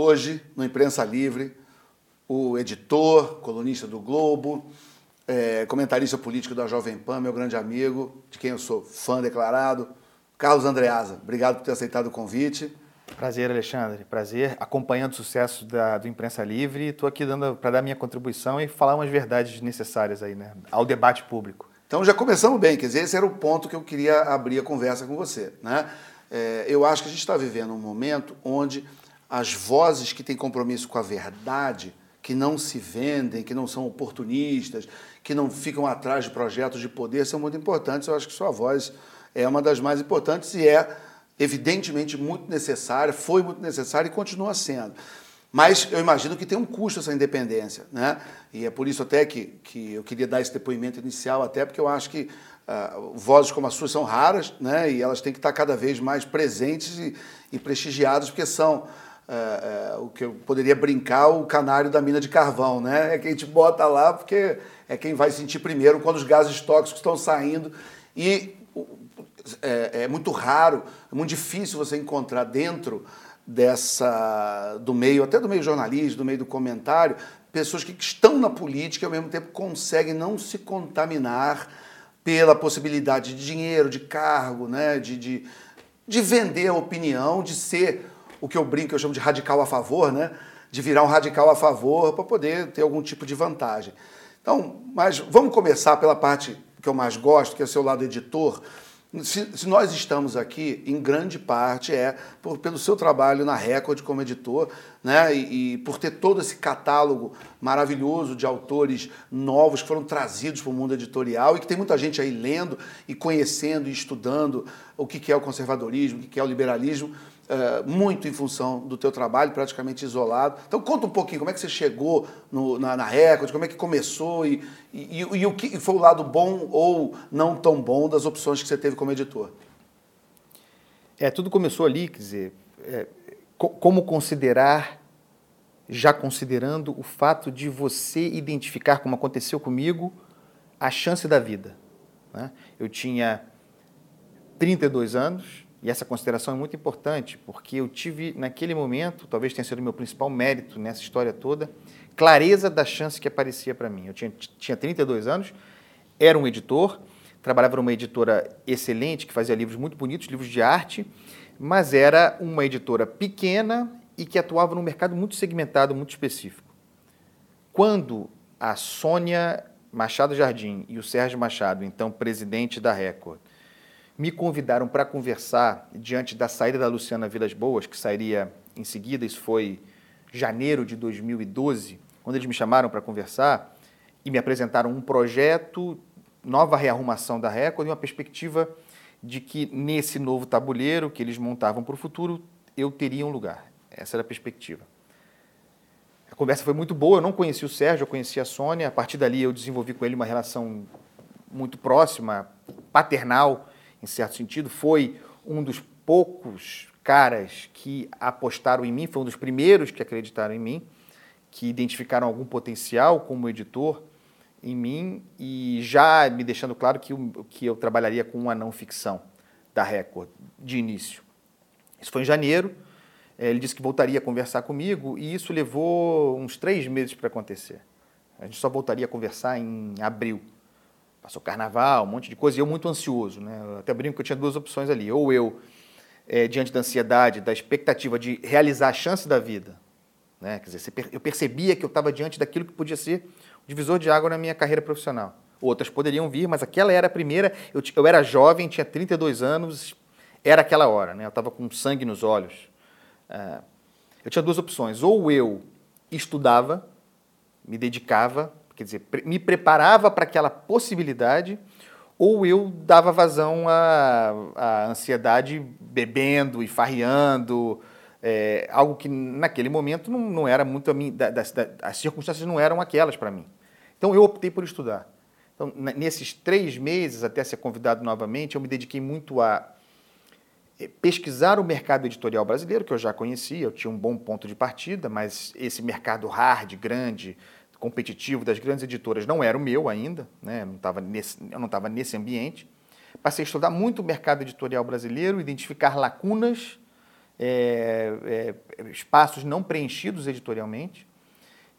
hoje no Imprensa Livre o editor, colunista do Globo, é, comentarista político da Jovem Pan, meu grande amigo, de quem eu sou fã declarado, Carlos Andreasa. Obrigado por ter aceitado o convite. Prazer, Alexandre. Prazer. Acompanhando o sucesso da, do Imprensa Livre, estou aqui dando para dar minha contribuição e falar umas verdades necessárias aí, né, ao debate público. Então já começamos bem, quer dizer, esse era o ponto que eu queria abrir a conversa com você. Né? É, eu acho que a gente está vivendo um momento onde as vozes que têm compromisso com a verdade, que não se vendem, que não são oportunistas, que não ficam atrás de projetos de poder, são muito importantes. Eu acho que sua voz é uma das mais importantes e é evidentemente muito necessária, foi muito necessária e continua sendo. Mas eu imagino que tem um custo essa independência, né? E é por isso até que, que eu queria dar esse depoimento inicial, até porque eu acho que uh, vozes como a sua são raras, né? E elas têm que estar cada vez mais presentes e, e prestigiadas, porque são uh, uh, o que eu poderia brincar o canário da mina de carvão, né? É quem te bota lá porque é quem vai sentir primeiro quando os gases tóxicos estão saindo e é, é muito raro, é muito difícil você encontrar dentro dessa do meio, até do meio jornalista, do meio do comentário, pessoas que estão na política e ao mesmo tempo conseguem não se contaminar pela possibilidade de dinheiro, de cargo, né, de, de, de vender a opinião, de ser o que eu brinco, eu chamo de radical a favor, né, de virar um radical a favor para poder ter algum tipo de vantagem. Então, mas vamos começar pela parte que eu mais gosto, que é o seu lado editor. Se, se, nós estamos aqui, em grande parte é por, pelo seu trabalho na Record como editor, né? E, e, por ter todo esse catálogo maravilhoso de autores novos que foram trazidos para o mundo editorial e que tem muita gente aí lendo e conhecendo e estudando o que é o conservadorismo, o que é o liberalismo, é, muito em função do teu trabalho, praticamente isolado. Então conta um pouquinho como é que você chegou no, na, na Record, como é que começou e, e, e, e o que foi o lado bom ou não tão bom das opções que você teve como editor. É, tudo começou ali, quer dizer, é, como considerar, já considerando o fato de você identificar, como aconteceu comigo, a chance da vida. Né? Eu tinha 32 anos, e essa consideração é muito importante, porque eu tive, naquele momento, talvez tenha sido meu principal mérito nessa história toda, clareza da chance que aparecia para mim. Eu tinha, tinha 32 anos, era um editor, trabalhava numa editora excelente, que fazia livros muito bonitos, livros de arte, mas era uma editora pequena e que atuava num mercado muito segmentado, muito específico. Quando a Sônia Machado Jardim e o Sérgio Machado, então presidente da Record, me convidaram para conversar diante da saída da Luciana Vilas Boas, que sairia em seguida, isso foi janeiro de 2012, quando eles me chamaram para conversar e me apresentaram um projeto, nova rearrumação da Record e uma perspectiva de que nesse novo tabuleiro que eles montavam para o futuro, eu teria um lugar. Essa era a perspectiva. A conversa foi muito boa, eu não conheci o Sérgio, eu conheci a Sônia, a partir dali eu desenvolvi com ele uma relação muito próxima, paternal, em certo sentido, foi um dos poucos caras que apostaram em mim, foi um dos primeiros que acreditaram em mim, que identificaram algum potencial como editor em mim e já me deixando claro que, eu, que eu trabalharia com uma não ficção da Record de início. Isso foi em janeiro. Eh, ele disse que voltaria a conversar comigo e isso levou uns três meses para acontecer. A gente só voltaria a conversar em abril. Passou carnaval, um monte de coisa, e eu muito ansioso. Né? Eu até brinco que eu tinha duas opções ali. Ou eu, é, diante da ansiedade, da expectativa de realizar a chance da vida, né? Quer dizer, eu percebia que eu estava diante daquilo que podia ser o divisor de água na minha carreira profissional. Outras poderiam vir, mas aquela era a primeira. Eu, eu era jovem, tinha 32 anos, era aquela hora, né? eu estava com sangue nos olhos. É, eu tinha duas opções. Ou eu estudava, me dedicava quer dizer, me preparava para aquela possibilidade ou eu dava vazão à, à ansiedade bebendo e farreando, é, algo que naquele momento não, não era muito a mim, da, da, as circunstâncias não eram aquelas para mim. Então eu optei por estudar. Então, nesses três meses, até ser convidado novamente, eu me dediquei muito a é, pesquisar o mercado editorial brasileiro, que eu já conhecia, eu tinha um bom ponto de partida, mas esse mercado hard, grande, competitivo das grandes editoras não era o meu ainda, né? eu não estava nesse, nesse ambiente. Passei a estudar muito o mercado editorial brasileiro, identificar lacunas é, é, espaços não preenchidos editorialmente,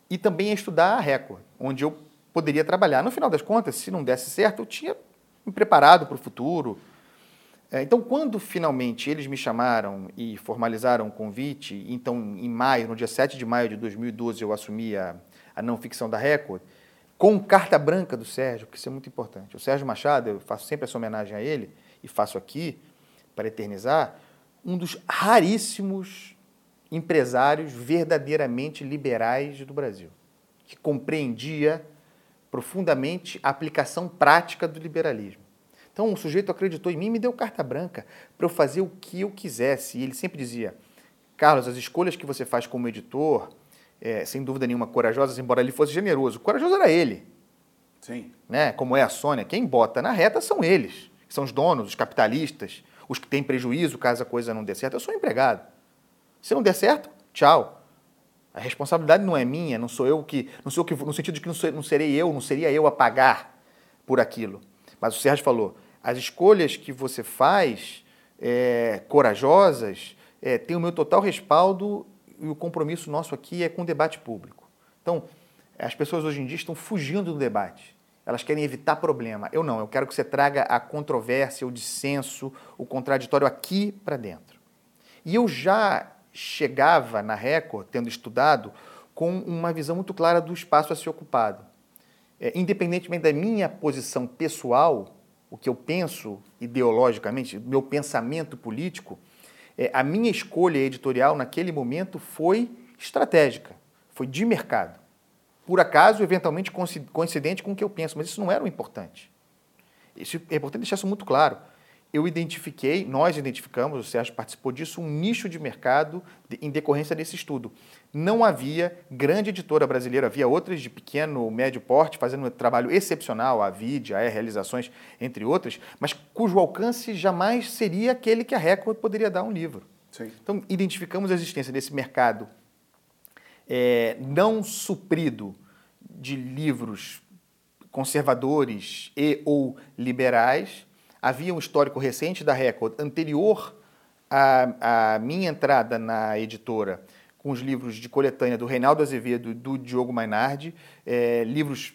e também a estudar a Record, onde eu poderia trabalhar. No final das contas, se não desse certo, eu tinha me preparado para o futuro. É, então, quando finalmente eles me chamaram e formalizaram o convite, então em maio, no dia 7 de maio de 2012, eu assumi a, a não ficção da Record, com carta branca do Sérgio, que isso é muito importante. O Sérgio Machado, eu faço sempre essa homenagem a ele, e faço aqui para eternizar, um dos raríssimos empresários verdadeiramente liberais do Brasil, que compreendia profundamente a aplicação prática do liberalismo. Então, o sujeito acreditou em mim e me deu carta branca para eu fazer o que eu quisesse. E ele sempre dizia: Carlos, as escolhas que você faz como editor, é, sem dúvida nenhuma, corajosas, embora ele fosse generoso. Corajoso era ele. Sim. Né? Como é a Sônia. Quem bota na reta são eles, são os donos, os capitalistas, os que têm prejuízo caso a coisa não dê certo. Eu sou empregado. Se não der certo, tchau. A responsabilidade não é minha, não sou eu que. Não sou eu que no sentido de que não, sou, não serei eu, não seria eu a pagar por aquilo. Mas o Sérgio falou: as escolhas que você faz, é, corajosas, é, têm o meu total respaldo e o compromisso nosso aqui é com o debate público. Então, as pessoas hoje em dia estão fugindo do debate. Elas querem evitar problema. Eu não, eu quero que você traga a controvérsia, o dissenso, o contraditório aqui para dentro. E eu já chegava na Record, tendo estudado, com uma visão muito clara do espaço a ser ocupado. É, independentemente da minha posição pessoal, o que eu penso ideologicamente, meu pensamento político, é, a minha escolha editorial naquele momento foi estratégica, foi de mercado. Por acaso, eventualmente coincidente com o que eu penso, mas isso não era o importante. Isso é importante deixar isso muito claro eu identifiquei, nós identificamos, o Sérgio participou disso, um nicho de mercado de, em decorrência desse estudo. Não havia grande editora brasileira, havia outras de pequeno, médio porte, fazendo um trabalho excepcional, a Vid, a Realizações, entre outras, mas cujo alcance jamais seria aquele que a Record poderia dar a um livro. Sim. Então, identificamos a existência desse mercado é, não suprido de livros conservadores e ou liberais, havia um histórico recente da Record, anterior à, à minha entrada na editora, com os livros de coletânea do Reinaldo Azevedo e do Diogo Mainardi, é, livros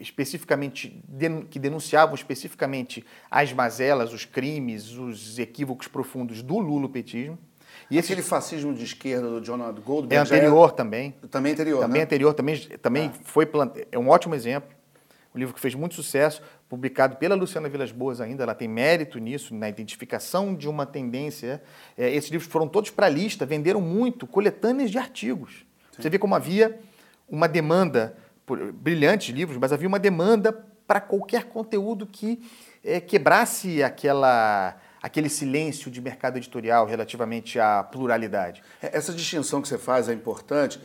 especificamente que denunciavam especificamente as mazelas, os crimes, os equívocos profundos do lulopetismo. E esse Aquele fascismo de esquerda do Jonathan Goldberg é anterior é... também. Também anterior, Também né? anterior, também, também ah. foi é um ótimo exemplo um livro que fez muito sucesso, publicado pela Luciana Vilas Boas ainda, ela tem mérito nisso, na identificação de uma tendência. É, esses livros foram todos para a lista, venderam muito, coletâneas de artigos. Sim. Você vê como havia uma demanda, por brilhantes livros, mas havia uma demanda para qualquer conteúdo que é, quebrasse aquela aquele silêncio de mercado editorial relativamente à pluralidade. É, essa distinção que você faz é importante,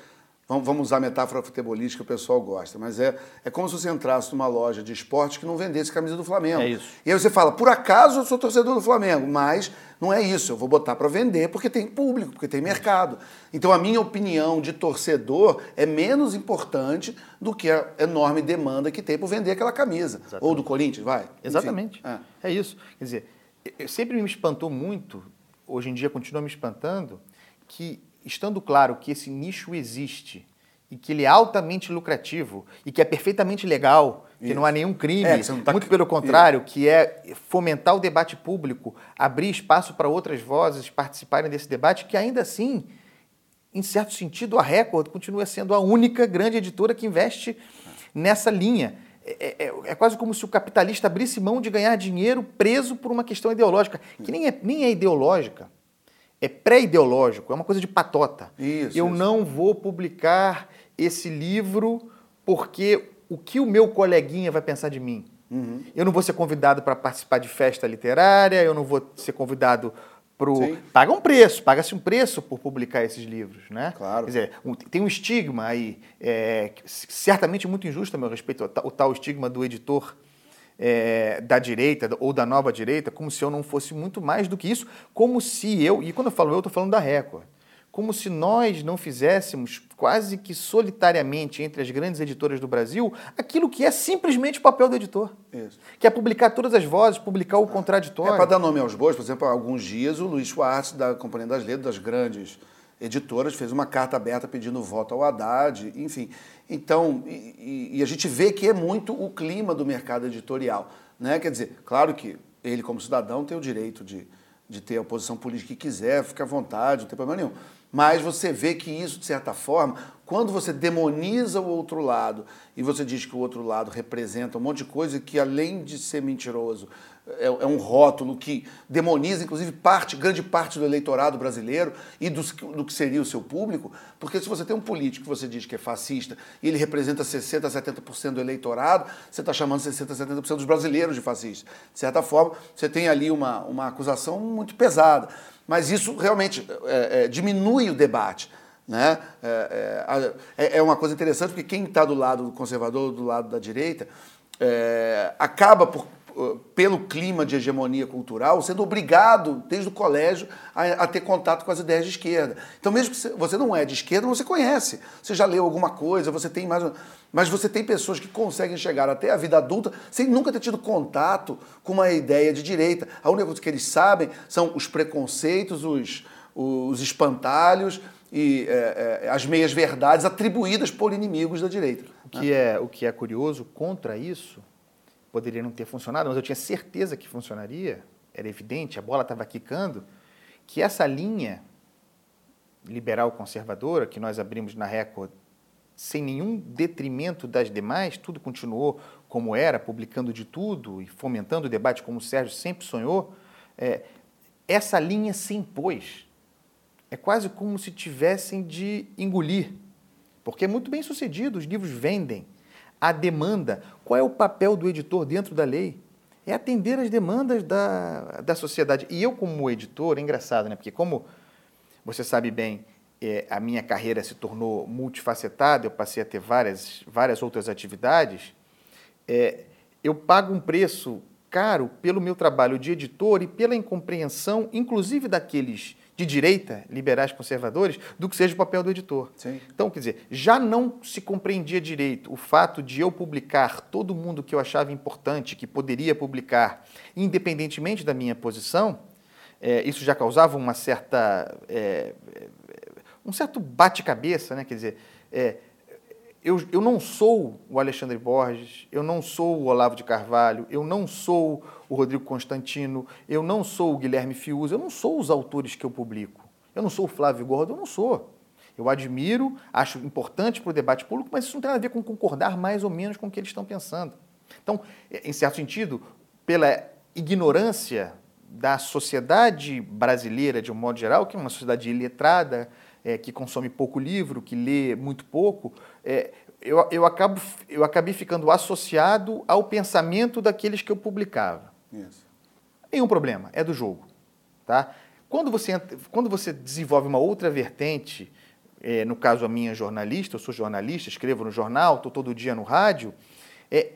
Vamos usar a metáfora futebolística que o pessoal gosta, mas é, é como se você entrasse numa loja de esporte que não vendesse camisa do Flamengo. É isso. E aí você fala, por acaso eu sou torcedor do Flamengo, mas não é isso, eu vou botar para vender porque tem público, porque tem mercado. Então a minha opinião de torcedor é menos importante do que a enorme demanda que tem por vender aquela camisa. Exatamente. Ou do Corinthians, vai. Exatamente. é. é isso. Quer dizer, sempre me espantou muito, hoje em dia continua me espantando, que estando claro que esse nicho existe e que ele é altamente lucrativo e que é perfeitamente legal, que Isso. não há nenhum crime, é, tá... muito pelo contrário, Isso. que é fomentar o debate público, abrir espaço para outras vozes participarem desse debate, que ainda assim, em certo sentido, a Record continua sendo a única grande editora que investe nessa linha. É, é, é, quase como se o capitalista abrisse mão de ganhar dinheiro preso por uma questão ideológica, que nem é, nem é ideológica é pré-ideológico, é uma coisa de patota. Isso, eu isso. não vou publicar esse livro porque o que o meu coleguinha vai pensar de mim? Uhum. Eu não vou ser convidado para participar de festa literária, eu não vou ser convidado para Paga um preço, paga-se um preço por publicar esses livros, né? Claro. Quer dizer, um, tem um estigma aí, é, certamente muito injusto a meu respeito, o tal estigma do editor é, da direita ou da nova direita, como se eu não fosse muito mais do que isso, como se eu, e quando eu falo eu, estou falando da Record, como se nós não fizéssemos quase que solitariamente entre as grandes editoras do Brasil aquilo que é simplesmente o papel do editor. Isso. Que é publicar todas as vozes, publicar o contraditório. É para dar nome aos bois, por exemplo, há alguns dias o Luiz Schwartz, da Companhia das Letras, das grandes editoras, fez uma carta aberta pedindo voto ao Haddad, enfim. Então, e, e a gente vê que é muito o clima do mercado editorial. Né? Quer dizer, claro que ele, como cidadão, tem o direito de, de ter a posição política que quiser, fica à vontade, não tem problema nenhum. Mas você vê que isso, de certa forma, quando você demoniza o outro lado e você diz que o outro lado representa um monte de coisa que, além de ser mentiroso, é, é um rótulo que demoniza, inclusive, parte, grande parte do eleitorado brasileiro e do, do, que seria o seu público, porque se você tem um político que você diz que é fascista e ele representa 60%, 70% do eleitorado, você está chamando 60%, 70% dos brasileiros de fascista. De certa forma, você tem ali uma, uma acusação muito pesada. Mas isso realmente é, é, diminui o debate. Né? É, é, é, uma coisa interessante porque quem está do lado do conservador, do lado da direita, é, acaba por, pelo clima de hegemonia cultural, sendo obrigado, desde o colégio, a, a, ter contato com as ideias de esquerda. Então, mesmo que você não é de esquerda, você conhece. Você já leu alguma coisa, você tem mais. Mas você tem pessoas que conseguem chegar até a vida adulta sem nunca ter tido contato com uma ideia de direita. A única coisa que eles sabem são os preconceitos, os, os espantalhos e é, é, as meias-verdades atribuídas por inimigos da direita. O que, né? é, o que é curioso contra isso poderia não ter funcionado, mas eu tinha certeza que funcionaria, era evidente, a bola estava quicando, que essa linha liberal conservadora que nós abrimos na Record sem nenhum detrimento das demais, tudo continuou como era, publicando de tudo e fomentando o debate como o Sérgio sempre sonhou, é, essa linha se impôs. É quase como se tivessem de engolir, porque é muito bem sucedido, os livros vendem, a demanda. Qual é o papel do editor dentro da lei? É atender as demandas da, da sociedade. E eu, como editor, é engraçado, né? Porque, como você sabe bem, é, a minha carreira se tornou multifacetada, eu passei a ter várias, várias outras atividades. É, eu pago um preço caro pelo meu trabalho de editor e pela incompreensão, inclusive daqueles de direita, liberais conservadores, do que seja o papel do editor. Sim. Então, quer dizer, já não se compreendia direito o fato de eu publicar todo mundo que eu achava importante, que poderia publicar, independentemente da minha posição, é, isso já causava uma certa, é, um certo bate-cabeça, né? quer dizer, é, eu, eu não sou o Alexandre Borges, eu não sou o Olavo de Carvalho, eu não sou o Rodrigo Constantino, eu não sou o Guilherme Fiuza, eu não sou os autores que eu publico. Eu não sou o Flávio Gordo, eu não sou. Eu admiro, acho importante para o debate público, mas isso não tem nada a ver com concordar mais ou menos com o que eles estão pensando. Então, em certo sentido, pela ignorância da sociedade brasileira, de um modo geral, que é uma sociedade iletrada, é, que consome pouco livro, que lê muito pouco, é, eu, eu, acabo, eu acabei ficando associado ao pensamento daqueles que eu publicava. Isso. Nenhum problema, é do jogo. Tá? Quando, você, quando você desenvolve uma outra vertente, é, no caso a minha jornalista, eu sou jornalista, escrevo no jornal, estou todo dia no rádio, é,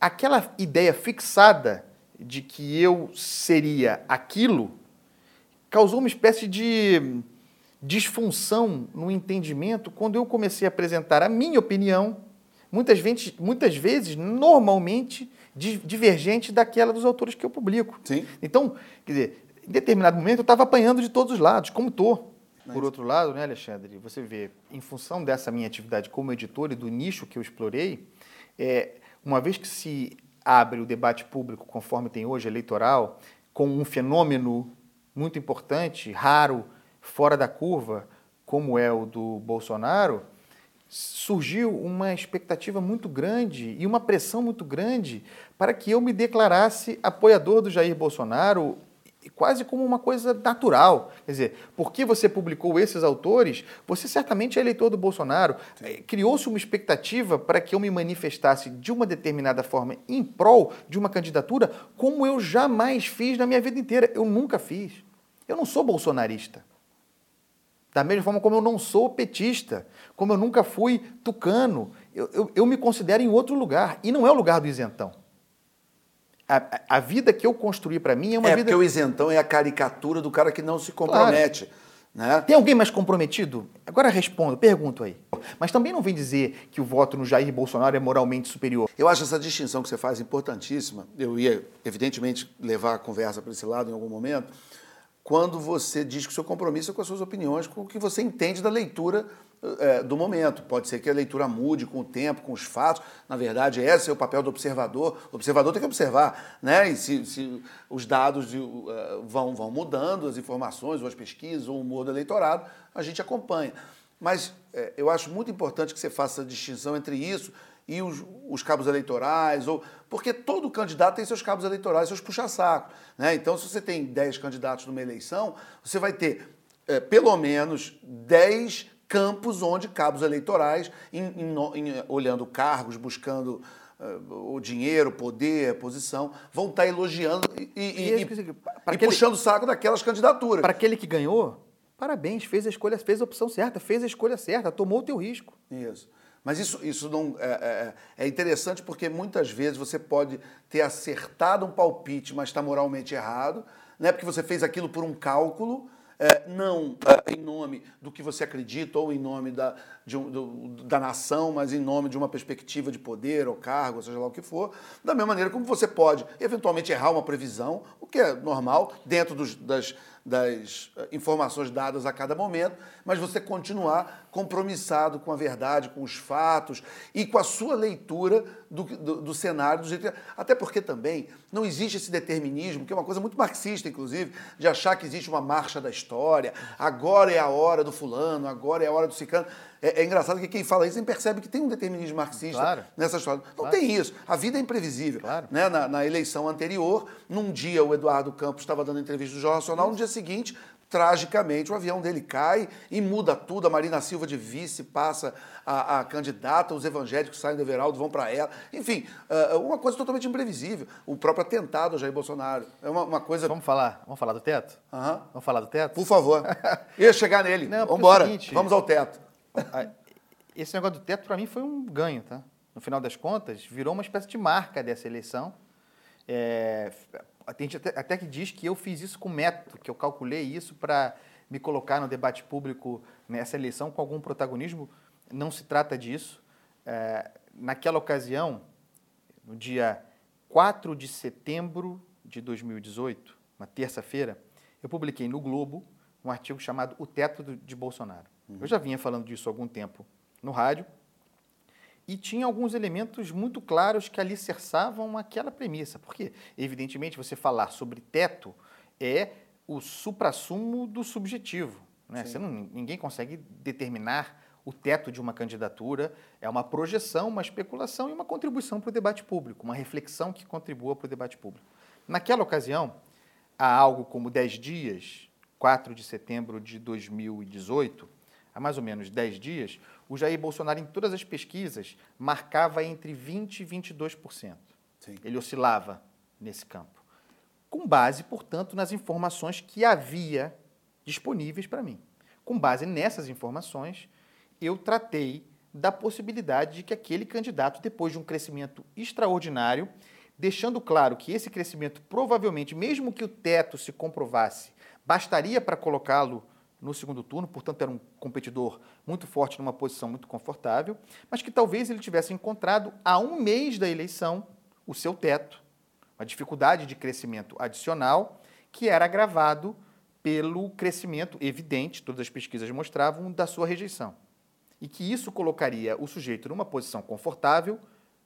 aquela ideia fixada de que eu seria aquilo causou uma espécie de disfunção no entendimento quando eu comecei a apresentar a minha opinião, muitas vezes, muitas vezes normalmente, divergente daquela dos autores que eu publico. Sim. Então, quer dizer, em determinado momento eu estava apanhando de todos os lados, como estou. Por outro lado, né, Alexandre, você vê, em função dessa minha atividade como editor e do nicho que eu explorei, é, uma vez que se abre o debate público, conforme tem hoje, eleitoral, com um fenômeno muito importante, raro, fora da curva, como é o do Bolsonaro, surgiu uma expectativa muito grande e uma pressão muito grande para que eu me declarasse apoiador do Jair Bolsonaro, quase como uma coisa natural. Quer dizer, porque você publicou esses autores, você certamente é eleitor do Bolsonaro. Eh, criou-se uma expectativa para que eu me manifestasse de uma determinada forma em prol de uma candidatura, como eu jamais fiz na minha vida inteira. Eu nunca fiz. Eu não sou bolsonarista. Da mesma forma como eu não sou petista, como eu nunca fui tucano, eu, eu, eu me considero em outro lugar, e não é o lugar do isentão. A, a vida que eu construí para mim é uma é vida. Porque o isentão é a caricatura do cara que não se compromete. Claro. Né? Tem alguém mais comprometido? Agora respondo, pergunto aí. Mas também não vem dizer que o voto no Jair Bolsonaro é moralmente superior. Eu acho essa distinção que você faz importantíssima. Eu ia, evidentemente, levar a conversa para esse lado em algum momento, quando você diz que o seu compromisso é com as suas opiniões, com o que você entende da leitura é, do momento. Pode ser que a leitura mude com o tempo, com os fatos. Na verdade, esse é o papel do observador. O observador tem que observar, né? E se, se os dados uh, vão, vão mudando, as informações, ou as pesquisas, ou o humor do eleitorado, a gente acompanha. Mas é, eu acho muito importante que você faça a distinção entre isso e os, os, cabos eleitorais, ou porque todo candidato tem seus cabos eleitorais, seus puxa-saco. Né? Então, se você tem 10 candidatos numa eleição, você vai ter é, pelo menos 10 campos onde cabos eleitorais, em, em, em, olhando cargos, buscando uh, o dinheiro, poder, posição, vão estar elogiando e, e, e, e aquele, puxando o saco daquelas candidaturas. Para aquele que ganhou, parabéns, fez a escolha, fez a opção certa, fez a escolha certa, tomou o teu risco. Isso. Mas isso, isso não é, é, é, interessante porque muitas vezes você pode ter acertado um palpite, mas está moralmente errado, né? porque você fez aquilo por um cálculo, é, não é, em nome do que você acredita ou em nome da, de, do, da nação, mas em nome de uma perspectiva de poder ou cargo, seja lá o que for, da mesma maneira como você pode eventualmente errar uma previsão, o que é normal dentro dos, das, das eh, informações dadas a cada momento, mas você continuar compromissado com a verdade, com os fatos e com a sua leitura do, do, do cenário. Do jeito que... Até porque também não existe esse determinismo, que é uma coisa muito marxista, inclusive, de achar que existe uma marcha da história, agora é a hora do fulano, agora é a hora do cicano. É, é, engraçado que quem fala isso nem percebe que tem um determinismo marxista claro. nessa história. Não claro. tem isso. A vida é imprevisível. Claro. Né? Na, na, eleição anterior, num dia o Eduardo Campos estava dando entrevista do Jornal Nacional, no dia seguinte, tragicamente, o avião dele cai e muda tudo. A Marina Silva de vice passa a, a candidata, os evangélicos saem do Everaldo, vão para ela. Enfim, uh, uma coisa totalmente imprevisível. O próprio atentado ao Jair Bolsonaro. É uma, uma coisa. Vamos falar, vamos falar do teto? Uhum. Vamos falar do teto? Por favor. Ia chegar nele. Vamos embora. É vamos ao teto. Esse negócio do teto, para mim, foi um ganho, tá? No final das contas, virou uma espécie de marca dessa eleição. É, tem gente até, até, que diz que eu fiz isso com método, que eu calculei isso para me colocar no debate público nessa eleição com algum protagonismo. Não se trata disso. É, naquela ocasião, no dia 4 de setembro de 2018, uma terça-feira, eu publiquei no Globo um artigo chamado O Teto de Bolsonaro. Uhum. Eu já vinha falando disso há algum tempo no rádio e tinha alguns elementos muito claros que alicerçavam aquela premissa. Porque, evidentemente, você falar sobre teto é o suprassumo do subjetivo. Né? Você não, ninguém consegue determinar o teto de uma candidatura, é uma projeção, uma especulação e uma contribuição para o debate público, uma reflexão que contribua para o debate público. Naquela ocasião, há algo como 10 dias, 4 de setembro de 2018, há mais ou menos 10 dias, o Jair Bolsonaro, em todas as pesquisas, marcava entre 20% e 22%. Sim. Ele oscilava nesse campo. Com base, portanto, nas informações que havia disponíveis para mim. Com base nessas informações, eu tratei da possibilidade de que aquele candidato, depois de um crescimento extraordinário, deixando claro que esse crescimento provavelmente, mesmo que o teto se comprovasse bastaria para colocá-lo no segundo turno, portanto era um competidor muito forte numa posição muito confortável, mas que talvez ele tivesse encontrado a um mês da eleição o seu teto, uma dificuldade de crescimento adicional que era agravado pelo crescimento evidente, todas as pesquisas mostravam, da sua rejeição. E que isso colocaria o sujeito numa posição confortável,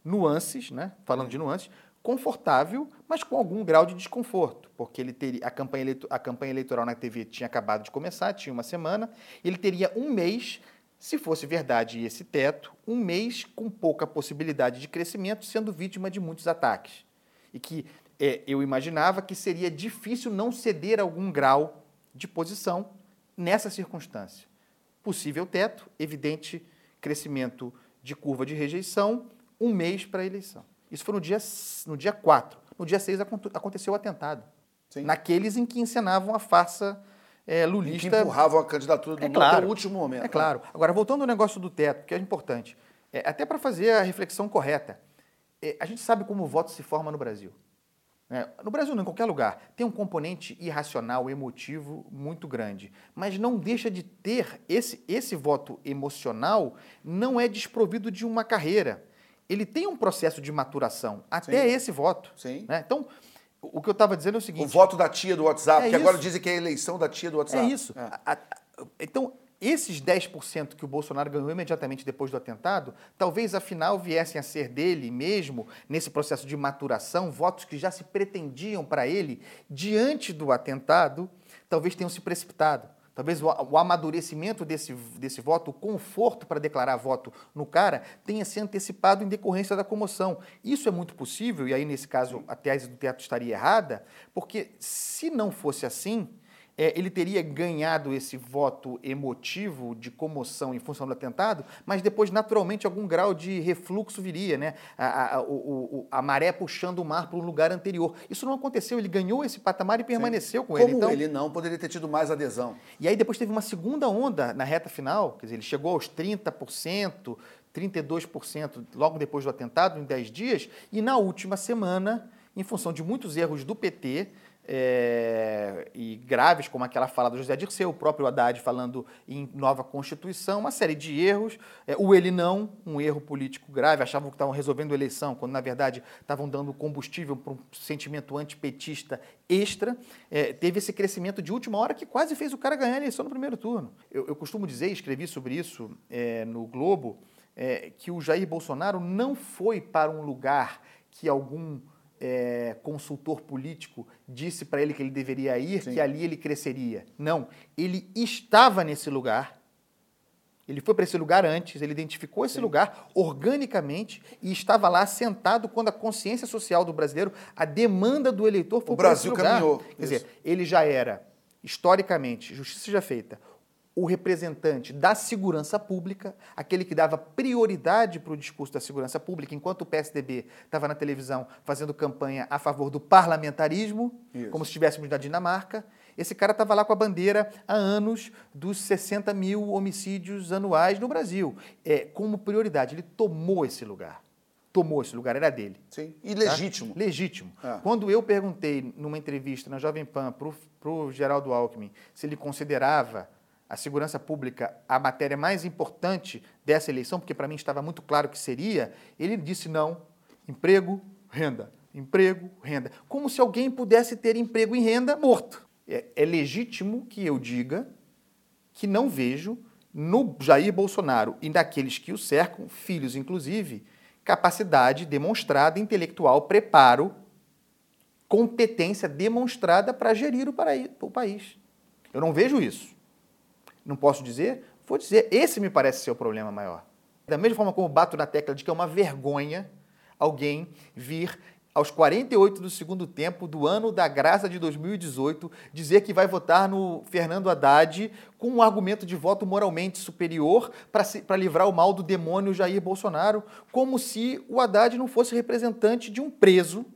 nuances, né? falando de nuances, confortável, mas com algum grau de desconforto, porque ele teria a campanha, a campanha eleitoral na TV tinha acabado de começar, tinha uma semana, ele teria um mês, se fosse verdade esse teto, um mês com pouca possibilidade de crescimento, sendo vítima de muitos ataques. E que é, eu imaginava que seria difícil não ceder algum grau de posição nessa circunstância. Possível teto, evidente crescimento de curva de rejeição, um mês para a eleição. Isso foi no dia, no dia 4. No dia 6 aconteceu o atentado. Sim. Naqueles em que encenavam a farsa é, lulista. Em que empurravam a candidatura do é claro, até o último momento. É né? claro. Agora, voltando ao negócio do teto, que é importante, é, até para fazer a reflexão correta. É, a gente sabe como o voto se forma no Brasil. né? no Brasil, não, em qualquer lugar, tem um componente irracional, emotivo muito grande. Mas não deixa de ter esse, esse voto emocional, não é desprovido de uma carreira. Ele tem um processo de maturação até Sim. esse voto. Sim. Né? Então, o que eu estava dizendo é o seguinte: o voto da tia do WhatsApp, é que isso. agora dizem que é a eleição da tia do WhatsApp. É isso. É. A, a, então, esses 10% que o Bolsonaro ganhou imediatamente depois do atentado, talvez afinal viessem a ser dele mesmo, nesse processo de maturação, votos que já se pretendiam para ele diante do atentado, talvez tenham se precipitado. Talvez o, o amadurecimento desse, desse voto, o conforto para declarar voto no cara, tenha se antecipado em decorrência da comoção. Isso é muito possível, e aí, nesse caso, a tese do teto estaria errada, porque se não fosse assim, é, ele teria ganhado esse voto emotivo de comoção em função do atentado, mas depois, naturalmente, algum grau de refluxo viria, né? A, a, o, a maré puxando o mar para um lugar anterior. Isso não aconteceu, ele ganhou esse patamar e permaneceu Sim. com Como ele. Então, ele não poderia ter tido mais adesão. E aí depois teve uma segunda onda na reta final, quer dizer, ele chegou aos 30%, 32% logo depois do atentado, em 10 dias, e na última semana, em função de muitos erros do PT, é, e graves, como aquela fala do José Dirceu, o próprio Haddad falando em nova Constituição, uma série de erros. É, o ele não, um erro político grave, achavam que estavam resolvendo eleição, quando na verdade estavam dando combustível para um sentimento antipetista extra. É, teve esse crescimento de última hora que quase fez o cara ganhar a eleição no primeiro turno. Eu, eu costumo dizer, escrevi sobre isso é, no Globo, é, que o Jair Bolsonaro não foi para um lugar que algum é, consultor político disse para ele que ele deveria ir, Sim. que ali ele cresceria. Não, ele estava nesse lugar. Ele foi para esse lugar antes, ele identificou esse Sim. lugar organicamente e estava lá sentado quando a consciência social do brasileiro, a demanda do eleitor foi O Brasil caminhou. Quer Isso. dizer, ele já era, historicamente, justiça já feita, o representante da segurança pública, aquele que dava prioridade para o discurso da segurança pública, enquanto o PSDB estava na televisão fazendo campanha a favor do parlamentarismo, Isso. como se estivéssemos na Dinamarca. Esse cara estava lá com a bandeira há anos dos 60 mil homicídios anuais no Brasil, é, como prioridade. Ele tomou esse lugar. Tomou esse lugar, era dele. Sim, e legítimo. Tá? Legítimo. É. Quando eu perguntei numa entrevista na Jovem Pan para o Geraldo Alckmin se ele considerava a segurança pública a matéria mais importante dessa eleição, porque para mim estava muito claro que seria, ele disse não, emprego, renda, emprego, renda. Como se alguém pudesse ter emprego e renda morto. É, é legítimo que eu diga que não vejo no Jair Bolsonaro e daqueles que o cercam, filhos inclusive, capacidade demonstrada, intelectual, preparo, competência demonstrada para gerir o país. Eu não vejo isso. Não posso dizer? Vou dizer, esse me parece ser o problema maior. Da mesma forma como bato na tecla de que é uma vergonha alguém vir aos 48 do segundo tempo do ano da graça de 2018 dizer que vai votar no Fernando Haddad com um argumento de voto moralmente superior para livrar o mal do demônio Jair Bolsonaro, como se o Haddad não fosse representante de um preso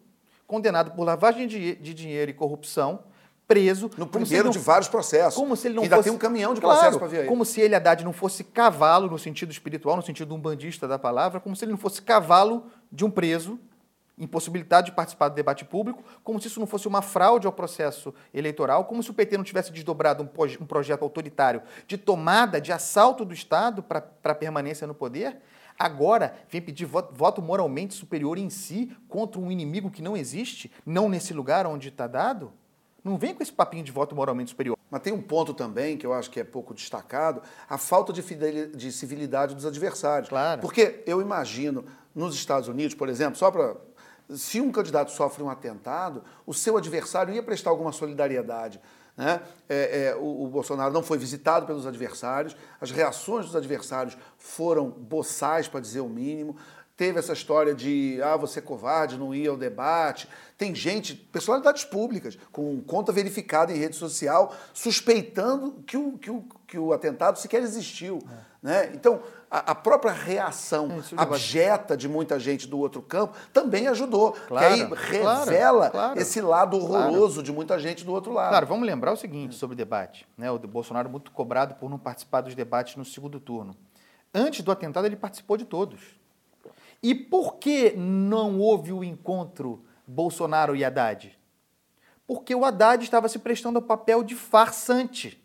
condenado por lavagem de dinheiro e corrupção preso. No primeiro não, de vários processos. Como se ele não ainda fosse, tem um caminhão de processos claro, para ver aí. Como se ele, Haddad, não fosse cavalo no sentido espiritual, no sentido um bandista da palavra, como se ele não fosse cavalo de um preso, impossibilitado de participar do debate público, como se isso não fosse uma fraude ao processo eleitoral, como se o PT não tivesse desdobrado um, um projeto autoritário de tomada, de assalto do Estado para a permanência no poder. Agora vem pedir voto, voto moralmente superior em si contra um inimigo que não existe, não nesse lugar onde está dado. Não vem com esse papinho de voto moralmente superior. Mas tem um ponto também que eu acho que é pouco destacado, a falta de, de civilidade dos adversários. Claro. Porque eu imagino, nos Estados Unidos, por exemplo, só para. Se um candidato sofre um atentado, o seu adversário ia prestar alguma solidariedade. Né? É, é, o, o, Bolsonaro não foi visitado pelos adversários, as reações dos adversários foram boçais, para dizer o mínimo teve essa história de, ah, você é covarde, não ia ao debate. Tem gente, personalidades públicas, com conta verificada em rede social, suspeitando que o, que o, que o atentado sequer existiu. É. Né? Então, a, a, própria reação é, abjeta de muita gente do outro campo também ajudou. Claro, que aí revela claro, claro, esse lado horroroso de muita gente do outro lado. Claro, vamos lembrar o seguinte sobre o debate. Né? O Bolsonaro muito cobrado por não participar dos debates no segundo turno. Antes do atentado, ele participou de todos. E por que não houve o encontro Bolsonaro e Haddad? Porque o Haddad estava se prestando ao papel de farsante,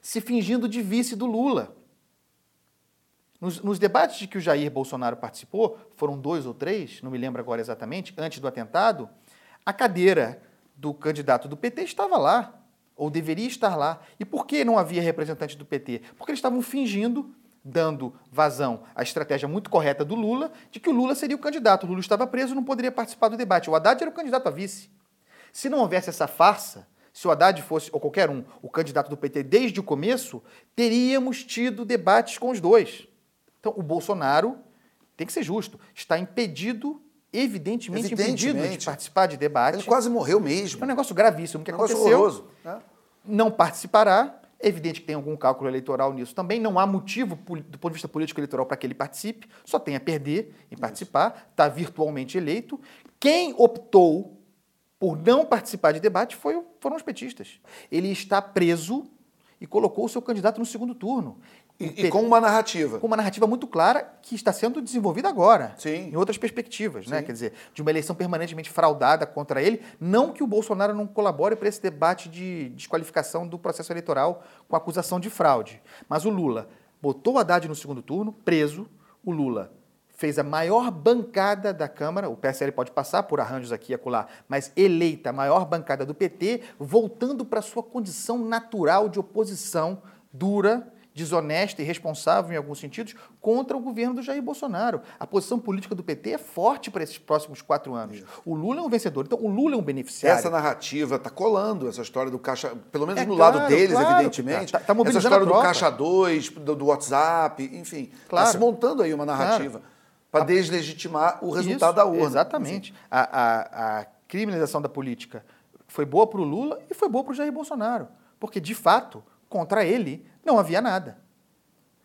se fingindo de vice do Lula. Nos, nos, debates de que o Jair Bolsonaro participou, foram dois ou três, não me lembro agora exatamente, antes do atentado, a cadeira do candidato do PT estava lá, ou deveria estar lá. E por que não havia representante do PT? Porque eles estavam fingindo, dando vazão à estratégia muito correta do Lula, de que o Lula seria o candidato. O Lula estava preso, não poderia participar do debate. O Haddad era o candidato a vice. Se não houvesse essa farsa, se o Haddad fosse, ou qualquer um, o candidato do PT desde o começo, teríamos tido debates com os dois. Então, o Bolsonaro, tem que ser justo, está impedido, evidentemente, evidentemente. impedido de participar de debate. Ele quase morreu mesmo. É um negócio gravíssimo que um aconteceu. Horroroso, né? Não participará. É evidente que tem algum cálculo eleitoral nisso também. Não há motivo, do ponto de vista político eleitoral, para que ele participe. Só tem a perder em participar. Está virtualmente eleito. Quem optou por não participar de debate foi, foram os petistas. Ele está preso e colocou o seu candidato no segundo turno. E, e, com uma narrativa. Com uma narrativa muito clara que está sendo desenvolvida agora. Sim. Em outras perspectivas, né? Quer dizer, de uma eleição permanentemente fraudada contra ele. Não que o Bolsonaro não colabore para esse debate de desqualificação do processo eleitoral com acusação de fraude. Mas o Lula botou o Haddad no segundo turno, preso. O Lula fez a maior bancada da Câmara, o PSL pode passar por arranjos aqui e acolá, mas eleita a maior bancada do PT, voltando para sua condição natural de oposição dura desonesta e irresponsável em alguns sentidos, contra o governo do Jair Bolsonaro. A posição política do PT é forte para esses próximos quatro anos. Isso. O Lula é um vencedor, então o Lula é um beneficiário. Essa narrativa está colando, essa história do Caixa, pelo menos é no claro, lado deles, claro, evidentemente. Tá, tá essa história do Caixa 2, do, do, WhatsApp, enfim. Está claro. se montando aí uma narrativa para deslegitimar o resultado Isso, da urna. Exatamente. A, a, a criminalização da política foi boa para o Lula e foi boa para o Jair Bolsonaro. Porque, de fato, contra ele não havia nada.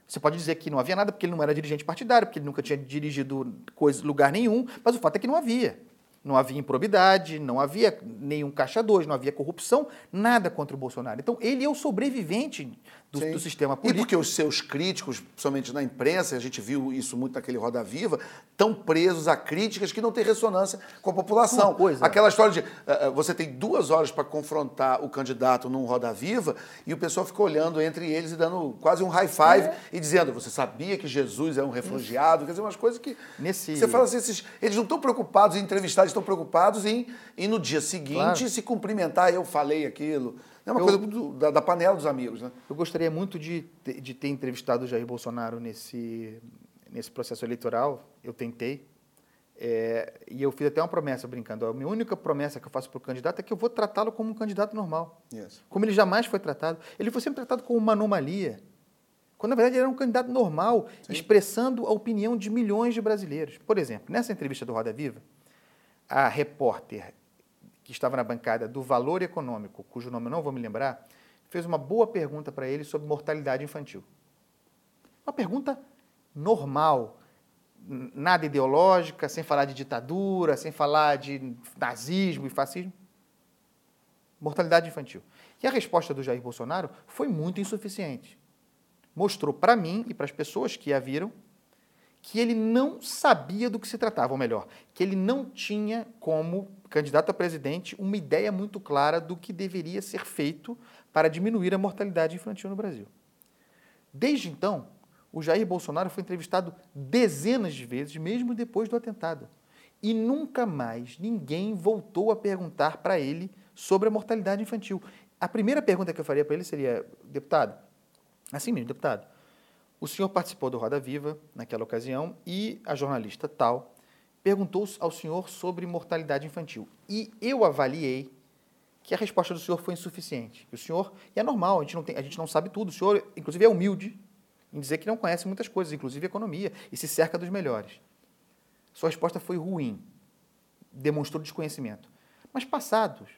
Você pode dizer que não havia nada porque ele não era dirigente partidário, porque ele nunca tinha dirigido coisa, lugar nenhum, mas o fato é que não havia. Não havia improbidade, não havia nenhum caixa dois, não havia corrupção, nada contra o Bolsonaro. Então, ele é o sobrevivente do, do, sistema político. E porque os seus críticos, principalmente na imprensa, a gente viu isso muito naquele Roda Viva, estão presos a críticas que não têm ressonância com a população. Coisa, Aquela história de uh, você tem duas horas para confrontar o candidato num Roda Viva e o pessoal fica olhando entre eles e dando quase um high five é. e dizendo: você sabia que Jesus é um refugiado? Quer dizer, umas coisas que. Nesse... Você fala assim, esses, eles não estão preocupados em entrevistar, estão preocupados em, em no dia seguinte claro. se cumprimentar. Eu falei aquilo. É uma eu, coisa do, da, da, panela dos amigos, né? Eu gostaria muito de, de ter entrevistado o Jair Bolsonaro nesse, nesse processo eleitoral. Eu tentei. É, e eu fiz até uma promessa brincando. A minha única promessa que eu faço para o candidato é que eu vou tratá-lo como um candidato normal. Yes. Como ele jamais foi tratado. Ele foi sempre tratado como uma anomalia. Quando, na verdade, ele era um candidato normal, Sim. expressando a opinião de milhões de brasileiros. Por exemplo, nessa entrevista do Roda Viva, a repórter que estava na bancada do Valor Econômico, cujo nome eu não vou me lembrar, fez uma boa pergunta para ele sobre mortalidade infantil. Uma pergunta normal, nada ideológica, sem falar de ditadura, sem falar de nazismo e fascismo. Mortalidade infantil. E a resposta do Jair Bolsonaro foi muito insuficiente. Mostrou para mim e para as pessoas que a viram que ele não sabia do que se tratava, ou melhor, que ele não tinha como candidato a presidente uma ideia muito clara do que deveria ser feito para diminuir a mortalidade infantil no Brasil. Desde então, o Jair Bolsonaro foi entrevistado dezenas de vezes, mesmo depois do atentado. E nunca mais ninguém voltou a perguntar para ele sobre a mortalidade infantil. A primeira pergunta que eu faria para ele seria: deputado, assim mesmo, deputado, o senhor participou do Roda Viva naquela ocasião e a jornalista tal perguntou ao senhor sobre mortalidade infantil. E eu avaliei que a resposta do senhor foi insuficiente. O senhor, e é normal, a gente não, tem, a gente não sabe tudo, o senhor, inclusive, é humilde em dizer que não conhece muitas coisas, inclusive economia, e se cerca dos melhores. Sua resposta foi ruim, demonstrou desconhecimento. Mas passados,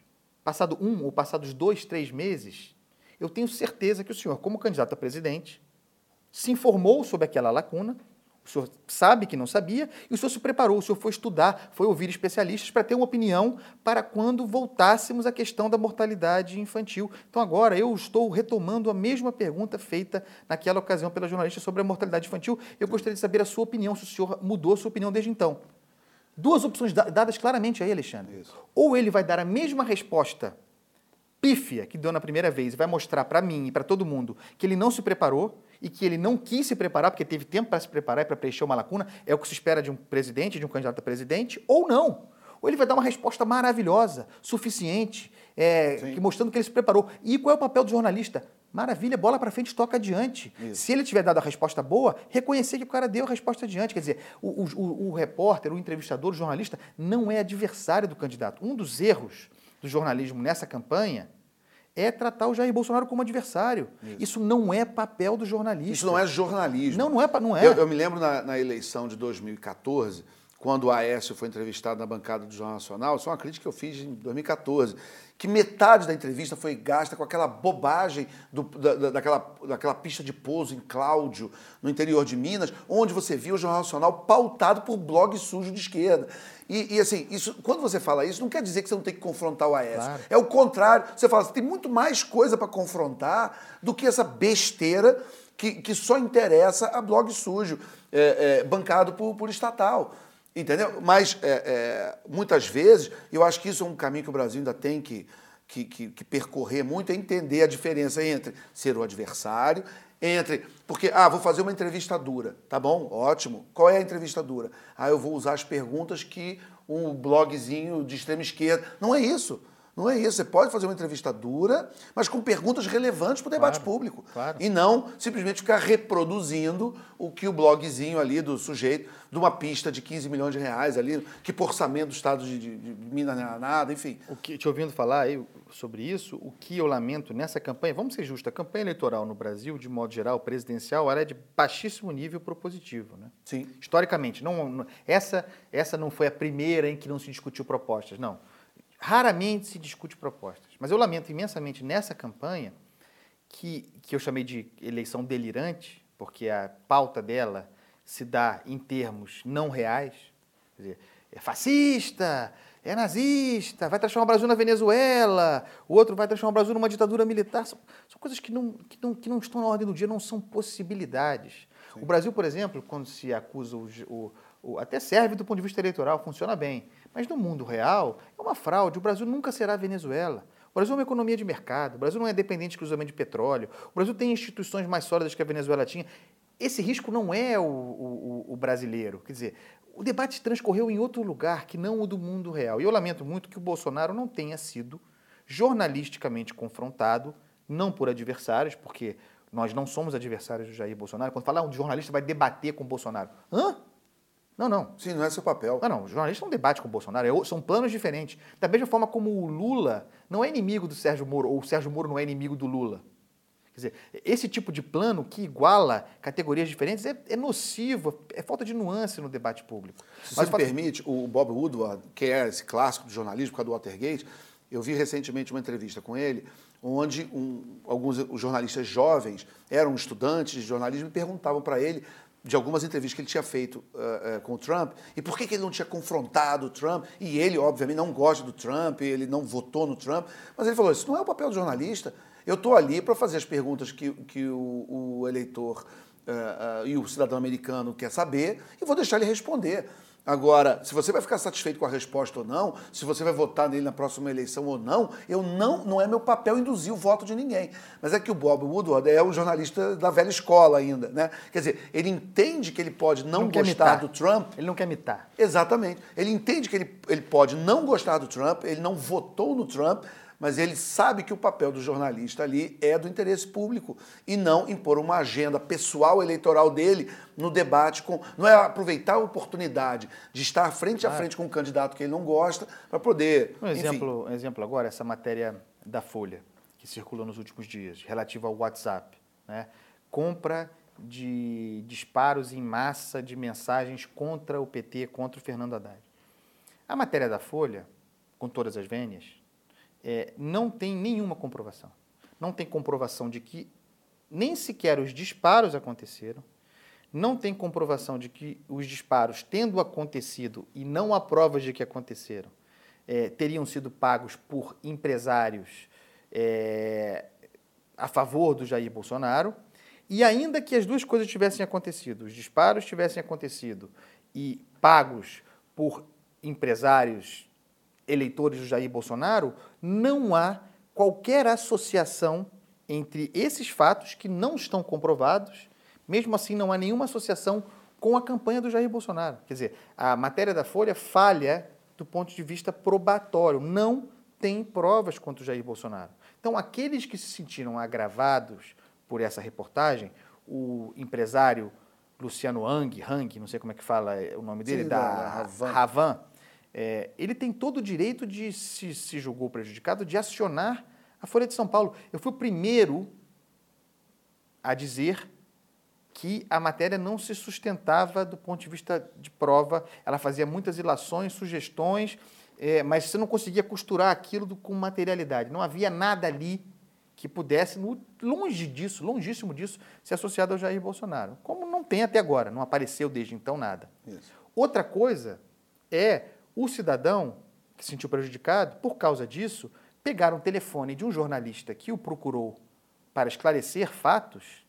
passado um ou passados dois, três meses, eu tenho certeza que o senhor, como candidato a presidente, se informou sobre aquela lacuna, o senhor sabe que não sabia, e o senhor se preparou, o senhor foi estudar, foi ouvir especialistas para ter uma opinião para quando voltássemos à questão da mortalidade infantil. Então, agora eu estou retomando a mesma pergunta feita naquela ocasião pela jornalista sobre a mortalidade infantil. Eu gostaria de saber a sua opinião, se o senhor mudou a sua opinião desde então. Duas opções dadas claramente aí, Alexandre. Isso. Ou ele vai dar a mesma resposta pífia que deu na primeira vez e vai mostrar para mim e para todo mundo que ele não se preparou e que ele não quis se preparar porque teve tempo para se preparar e para preencher uma lacuna, é o que se espera de um presidente, de um candidato a presidente, ou não. Ou ele vai dar uma resposta maravilhosa, suficiente, é, que mostrando que ele se preparou. E qual é o papel do jornalista? Maravilha, bola para frente, toca adiante. Isso. Se ele tiver dado a resposta boa, reconhecer que o cara deu a resposta adiante. Quer dizer, o, o, o repórter, o entrevistador, o jornalista não é adversário do candidato. Um dos erros do jornalismo nessa campanha é tratar o Jair Bolsonaro como adversário. Isso, Isso não é papel do jornalista. Isso não é jornalismo. Não, não é. Não é. Eu, eu me lembro na, na, eleição de 2014, quando o Aécio foi entrevistado na bancada do Jornal Nacional, isso é uma crítica que eu fiz em 2014, que metade da entrevista foi gasta com aquela bobagem do, da, daquela, daquela pista de pouso em Cláudio, no interior de Minas, onde você viu o Jornal Nacional pautado por blog sujo de esquerda. E, e, assim, isso, quando você fala isso, não quer dizer que você não tem que confrontar o Aécio. Claro. É o contrário. Você fala, você tem muito mais coisa para confrontar do que essa besteira que, que só interessa a blog sujo, é, é, bancado por, por estatal. Entendeu? Mas é, é, muitas vezes, eu acho que isso é um caminho que o Brasil ainda tem que, que, que, que, percorrer muito, é entender a diferença entre ser o adversário, entre. Porque, ah, vou fazer uma entrevista dura. Tá bom, ótimo. Qual é a entrevista dura? Ah, eu vou usar as perguntas que um blogzinho de extrema esquerda. Não é isso. Não é isso. Você pode fazer uma entrevista dura, mas com perguntas relevantes para o debate claro, público. Claro. E não simplesmente ficar reproduzindo o que o blogzinho ali do sujeito, de uma pista de 15 milhões de reais ali, que por orçamento do Estado de, de, de Minas não é nada, enfim. O que, te ouvindo falar aí sobre isso, o que eu lamento nessa campanha, vamos ser justos, a campanha eleitoral no Brasil, de modo geral, presidencial, ela é de baixíssimo nível propositivo. Né? Sim. Historicamente. Não, não, essa, essa não foi a primeira em que não se discutiu propostas, não raramente se discute propostas. Mas eu lamento imensamente nessa campanha, que, que eu chamei de eleição delirante, porque a pauta dela se dá em termos não reais. Quer dizer, é fascista, é nazista, vai transformar o Brasil na Venezuela, o outro vai transformar o Brasil numa ditadura militar. São, são coisas que não, que, não, que não estão na ordem do dia, não são possibilidades. Sim. O Brasil, por exemplo, quando se acusa o, o, o, até serve do ponto de vista eleitoral, funciona bem. Mas no mundo real, é uma fraude. O Brasil nunca será Venezuela. O Brasil é uma economia de mercado. O Brasil não é dependente exclusivamente de petróleo. O Brasil tem instituições mais sólidas que a Venezuela tinha. Esse risco não é o, o, o brasileiro. Quer dizer, o debate transcorreu em outro lugar que não o do mundo real. E eu lamento muito que o Bolsonaro não tenha sido jornalisticamente confrontado, não por adversários, porque nós não somos adversários do Jair Bolsonaro. Quando fala ah, um jornalista vai debater com o Bolsonaro. Hã? Não, não. Sim, não é seu papel. Não, não. O jornalista não debate com o Bolsonaro. É são planos diferentes. Da mesma forma como o Lula não é inimigo do Sérgio Moro, ou o Sérgio Moro não é inimigo do Lula. Quer dizer, esse tipo de plano que iguala categorias diferentes é, é nocivo, é falta de nuance no debate público. Se Mas você me permite, o Bob Woodward, que é esse clássico do jornalismo, por causa do Watergate, eu vi recentemente uma entrevista com ele, onde um, alguns jornalistas jovens, eram estudantes de jornalismo, e perguntavam para ele de algumas entrevistas que ele tinha feito uh, uh, com o Trump e por que, que, ele não tinha confrontado o Trump. E ele, obviamente, não gosta do Trump, ele não votou no Trump, mas ele falou: Isso não é o papel do jornalista. Eu estou ali para fazer as perguntas que, que o, o eleitor uh, e o cidadão americano quer saber e vou deixar ele responder. Agora, se você vai ficar satisfeito com a resposta ou não, se você vai votar nele na próxima eleição ou não, eu não, não é meu papel induzir o voto de ninguém. Mas é que o Bob Woodward é um jornalista da velha escola ainda, né? Quer dizer, ele entende que ele pode não, não gostar do Trump. Ele não quer mitar. Exatamente. Ele entende que ele, ele pode não gostar do Trump, ele não votou no Trump, mas ele sabe que o papel do jornalista ali é do interesse público e não impor uma agenda pessoal eleitoral dele no debate com. Não é aproveitar a oportunidade de estar frente a frente com um candidato que ele não gosta para poder. Um exemplo, um exemplo agora, essa matéria da Folha, que circulou nos últimos dias, relativa ao WhatsApp. Né? Compra de disparos em massa de mensagens contra o PT, contra o Fernando Haddad. A matéria da Folha, com todas as vênias, é, não tem nenhuma comprovação. Não tem comprovação de que nem sequer os disparos aconteceram, não tem comprovação de que os disparos, tendo acontecido e não há provas de que aconteceram, é, teriam sido pagos por empresários é, a favor do Jair Bolsonaro. E ainda que as duas coisas tivessem acontecido, os disparos tivessem acontecido e pagos por empresários eleitores do Jair Bolsonaro, não há qualquer associação entre esses fatos que não estão comprovados, mesmo assim não há nenhuma associação com a campanha do Jair Bolsonaro. Quer dizer, a matéria da Folha falha do ponto de vista probatório, não tem provas contra o Jair Bolsonaro. Então, aqueles que se sentiram agravados por essa reportagem, o empresário Luciano Hang, Hang, não sei como é que fala o nome dele, Sim, da Ravan, Ravan é, ele tem todo o direito de, se se julgou prejudicado, de acionar a Folha de São Paulo. Eu fui o primeiro a dizer que a matéria não se sustentava do ponto de vista de prova, ela fazia muitas ilações, sugestões, é, mas você não conseguia costurar aquilo com materialidade. Não havia nada ali que pudesse, longe disso, longíssimo disso, ser associado ao Jair Bolsonaro. Como não tem até agora, não apareceu desde então nada. Isso. Outra coisa é o cidadão que se sentiu prejudicado, por causa disso, pegar um telefone de um jornalista que o procurou para esclarecer fatos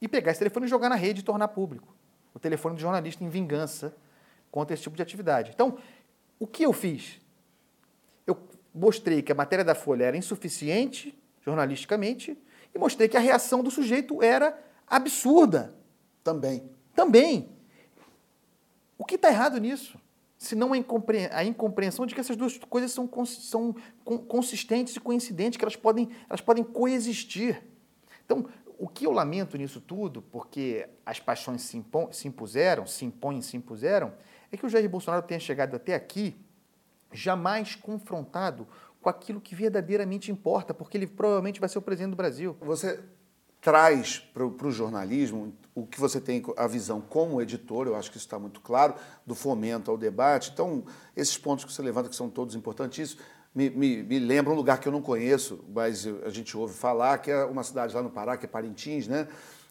e pegar esse telefone e jogar na rede e tornar público. O telefone do jornalista em vingança contra esse tipo de atividade. Então, o que eu fiz? Eu mostrei que a matéria da Folha era insuficiente jornalisticamente e mostrei que a reação do sujeito era absurda. Também. Também. O que está errado nisso? Senão a incompreensão de que essas duas coisas são, são consistentes e coincidentes, que elas podem, elas podem coexistir. Então, o que eu lamento nisso tudo, porque as paixões se, se impuseram, se impõem se impuseram, é que o Jair Bolsonaro tenha chegado até aqui jamais confrontado com aquilo que verdadeiramente importa, porque ele provavelmente vai ser o presidente do Brasil. Você traz para o jornalismo o que você tem a visão como editor, eu acho que isso está muito claro, do fomento ao debate. Então, esses pontos que você levanta, que são todos importantíssimos, me, me, me lembra um lugar que eu não conheço, mas a gente ouve falar, que é uma cidade lá no Pará, que é Parintins, né?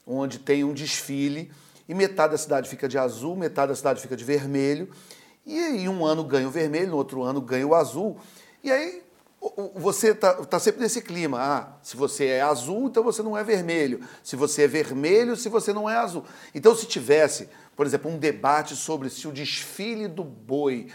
onde tem um desfile e metade da cidade fica de azul, metade da cidade fica de vermelho, e aí um ano ganha o vermelho, no outro ano ganha o azul, e aí você está tá sempre nesse clima. Ah, se você é azul, então você não é vermelho. Se você é vermelho, se você não é azul. Então, se tivesse, por exemplo, um debate sobre se o desfile do boi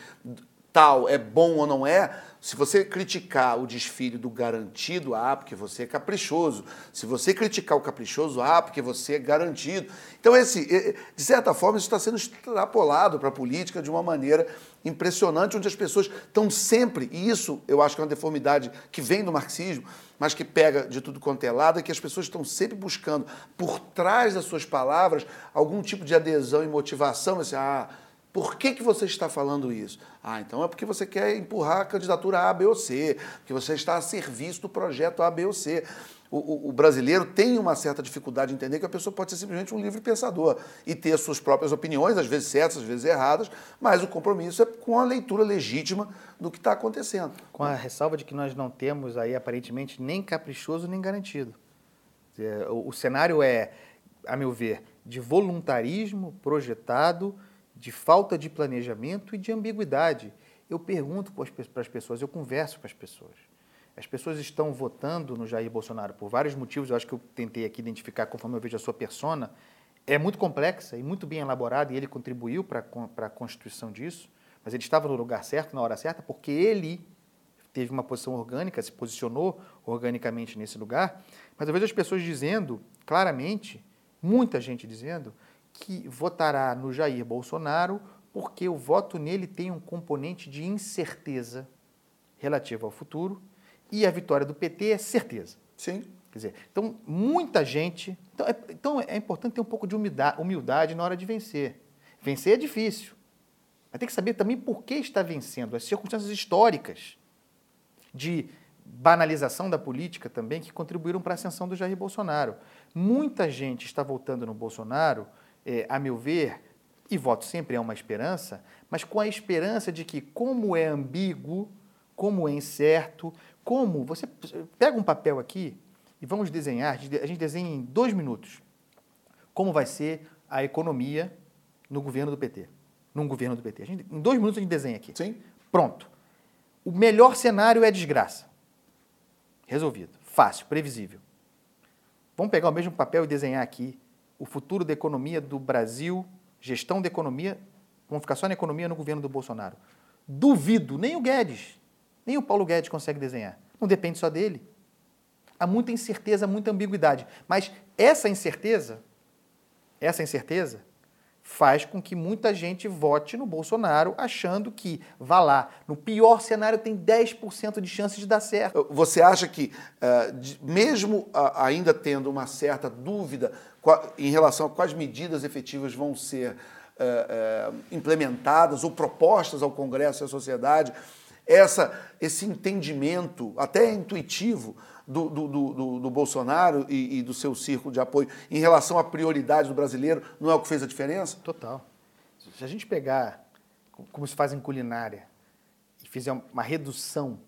tal é bom ou não é, se você criticar o desfile do garantido, ah, porque você é caprichoso. Se você criticar o caprichoso, ah, porque você é garantido. Então, esse, de certa forma, isso está sendo extrapolado para a política de uma maneira impressionante, onde as pessoas estão sempre, e isso eu acho que é uma deformidade que vem do marxismo, mas que pega de tudo quanto é lado, é que as pessoas estão sempre buscando, por trás das suas palavras, algum tipo de adesão e motivação. Assim, ah, por que, que você está falando isso? Ah, então é porque você quer empurrar a candidatura A, B ou C, porque você está a serviço do projeto A, B ou C. O, o, o, brasileiro tem uma certa dificuldade de entender que a pessoa pode ser simplesmente um livre pensador e ter suas próprias opiniões, às vezes certas, às vezes erradas, mas o compromisso é com a leitura legítima do que está acontecendo. Com a ressalva de que nós não temos aí, aparentemente, nem caprichoso nem garantido. O, o cenário é, a meu ver, de voluntarismo projetado de falta de planejamento e de ambiguidade. Eu pergunto para as pessoas, eu converso com as pessoas. As pessoas estão votando no Jair Bolsonaro por vários motivos, eu acho que eu tentei aqui identificar conforme eu vejo a sua persona. É muito complexa e muito bem elaborada, e ele contribuiu para a constituição disso, mas ele estava no lugar certo, na hora certa, porque ele teve uma posição orgânica, se posicionou organicamente nesse lugar. Mas eu vejo as pessoas dizendo claramente, muita gente dizendo, que votará no Jair Bolsonaro porque o voto nele tem um componente de incerteza relativo ao futuro e a vitória do PT é certeza. Sim. Quer dizer, então muita gente. Então é, então é importante ter um pouco de humildade, humildade na hora de vencer. Vencer é difícil. Mas tem que saber também por que está vencendo, as circunstâncias históricas de banalização da política também que contribuíram para a ascensão do Jair Bolsonaro. Muita gente está votando no Bolsonaro é, a meu ver, e voto sempre é uma esperança, mas com a esperança de que, como é ambíguo, como é incerto, como. Você pega um papel aqui e vamos desenhar, a gente desenha em dois minutos como vai ser a economia no governo do PT. Num governo do PT. Gente, em dois minutos a gente desenha aqui. Sim. Pronto. O melhor cenário é desgraça. Resolvido. Fácil, previsível. Vamos pegar o mesmo papel e desenhar aqui o futuro da economia do Brasil, gestão da economia Vamos ficar só na economia no governo do Bolsonaro. Duvido, nem o Guedes, nem o Paulo Guedes consegue desenhar. Não depende só dele. Há muita incerteza, muita ambiguidade. Mas essa incerteza, essa incerteza faz com que muita gente vote no Bolsonaro achando que, vá lá, no pior cenário tem 10% de chance de dar certo. Você acha que, uh, mesmo ainda tendo uma certa dúvida em relação a quais medidas efetivas vão ser uh, implementadas ou propostas ao Congresso e à sociedade, essa, esse entendimento, até intuitivo, do, do, do, do Bolsonaro e, e, do seu círculo de apoio em relação à prioridade do brasileiro não é o que fez a diferença? Total. Se a gente pegar, como se faz em culinária, e fizer uma redução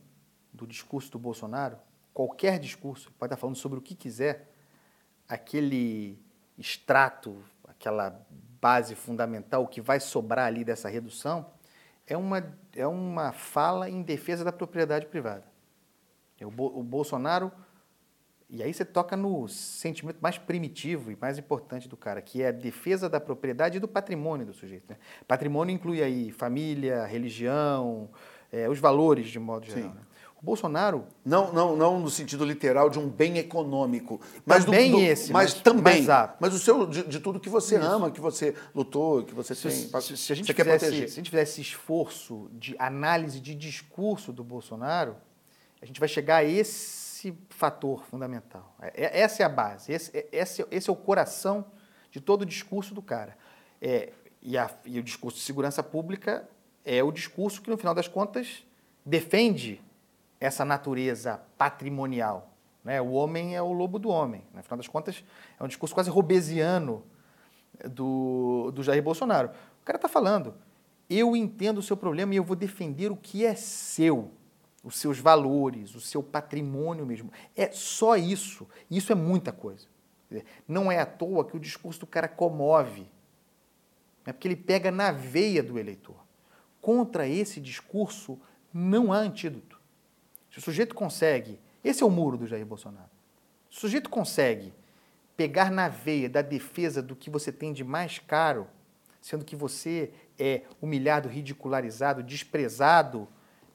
do discurso do Bolsonaro, qualquer discurso, pode estar falando sobre o que quiser, aquele extrato, aquela base fundamental, o que vai sobrar ali dessa redução, é uma, é uma fala em defesa da propriedade privada. É o, Bo o Bolsonaro, e aí você toca no sentimento mais primitivo e mais importante do cara, que é a defesa da propriedade e do patrimônio do sujeito. Né? Patrimônio inclui aí família, religião, é, os valores de modo geral. Né? O Bolsonaro. Não, não, não no sentido literal de um bem econômico. Mas também do, do, esse. Mas, mas também. Mas, mas, o seu, de, de, tudo que você Isso. ama, que você lutou, que você se, tem. Se, se, a gente fizesse, se a gente fizesse esse esforço de análise de discurso do Bolsonaro, a gente vai chegar a esse fator fundamental. É, é, essa é a base, esse, é, esse, esse é o coração de todo o discurso do cara. É, e, a, e o discurso de segurança pública é o discurso que, no final das contas, defende essa natureza patrimonial. Né? O homem é o lobo do homem. No final das contas, é um discurso quase robesiano do, do Jair Bolsonaro. O cara está falando, eu entendo o seu problema e eu vou defender o que é seu os seus valores, o seu patrimônio mesmo. É só isso. Isso é muita coisa. Não é à toa que o discurso do cara comove. É porque ele pega na veia do eleitor. Contra esse discurso não há antídoto. Se o sujeito consegue, esse é o muro do Jair Bolsonaro. Se o sujeito consegue pegar na veia da defesa do que você tem de mais caro, sendo que você é humilhado, ridicularizado, desprezado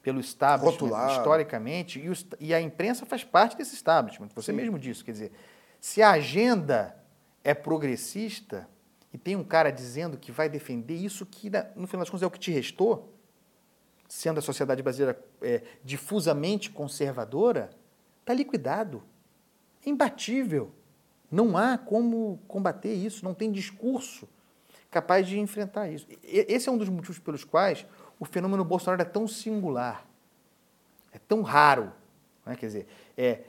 pelo establishment historicamente, e, o, e, a imprensa faz parte desse establishment. Você Sim. mesmo disse, quer dizer, se a agenda é progressista e tem um cara dizendo que vai defender isso que, no final das contas, é o que te restou, sendo a sociedade brasileira é, difusamente conservadora, está liquidado. É imbatível. Não há como combater isso, não tem discurso capaz de enfrentar isso. Esse é um dos motivos pelos quais o fenômeno Bolsonaro é tão singular, é tão raro. Né? Quer dizer, é,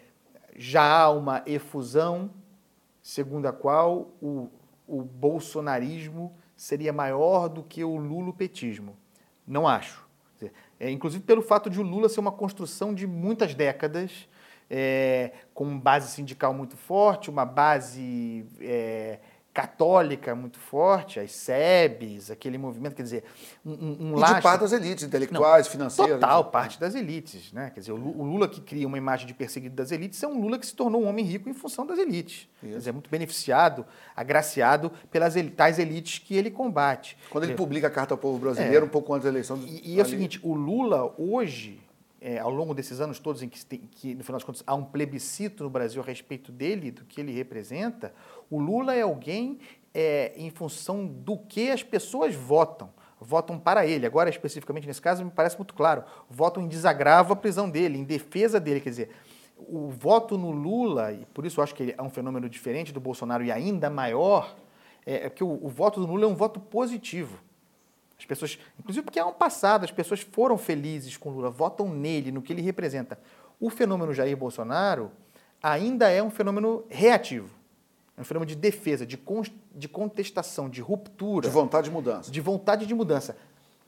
já há uma efusão segundo a qual o, o bolsonarismo seria maior do que o lulopetismo. Não acho. Dizer, é, inclusive pelo fato de o Lula ser uma construção de muitas décadas, é, com base sindical muito forte, uma base é, católica muito forte, as SEBs, aquele movimento, quer dizer, um, um e de parte das elites intelectuais, Não, financeiras. Total, né? parte das elites, né? Quer dizer, o Lula que cria uma imagem de perseguido das elites é um Lula que se tornou um homem rico em função das elites. Isso. Quer dizer, é muito beneficiado, agraciado pelas tais elites que ele combate. Quando ele publica a Carta ao Povo Brasileiro, é. um pouco antes da eleição do... E, e é o seguinte, o Lula hoje, é, ao longo desses anos todos em que, que, no final das contas, há um plebiscito no Brasil a respeito dele, do que ele representa, o Lula é alguém é, em função do que as pessoas votam. Votam para ele. Agora, especificamente nesse caso, me parece muito claro. Votam em desagravo à prisão dele, em defesa dele. Quer dizer, o voto no Lula, e por isso eu acho que ele é um fenômeno diferente do Bolsonaro e ainda maior, é, é que o, o voto do Lula é um voto positivo. As pessoas, inclusive porque é um passado, as pessoas foram felizes com o Lula, votam nele, no que ele representa. O fenômeno Jair Bolsonaro ainda é um fenômeno reativo. É um fenômeno de defesa, de, con de contestação, de ruptura. De vontade de mudança. De vontade de mudança.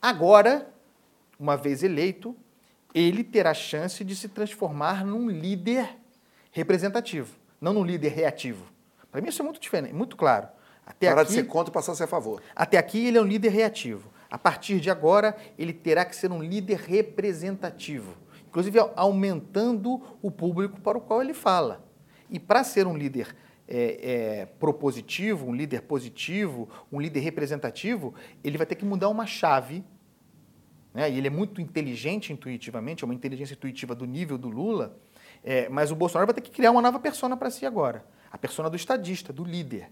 Agora, uma vez eleito, ele terá chance de se transformar num líder representativo, não num líder reativo. Para mim isso é muito diferente, muito claro. Até Parar aqui, de ser contra e passar a ser a favor. Até aqui ele é um líder reativo. A partir de agora, ele terá que ser um líder representativo, inclusive aumentando o público para o qual ele fala. E para ser um líder é, é, propositivo, um líder positivo, um líder representativo, ele vai ter que mudar uma chave. Né? E ele é muito inteligente intuitivamente, é uma inteligência intuitiva do nível do Lula, é, mas o Bolsonaro vai ter que criar uma nova persona para si agora. A persona do estadista, do líder.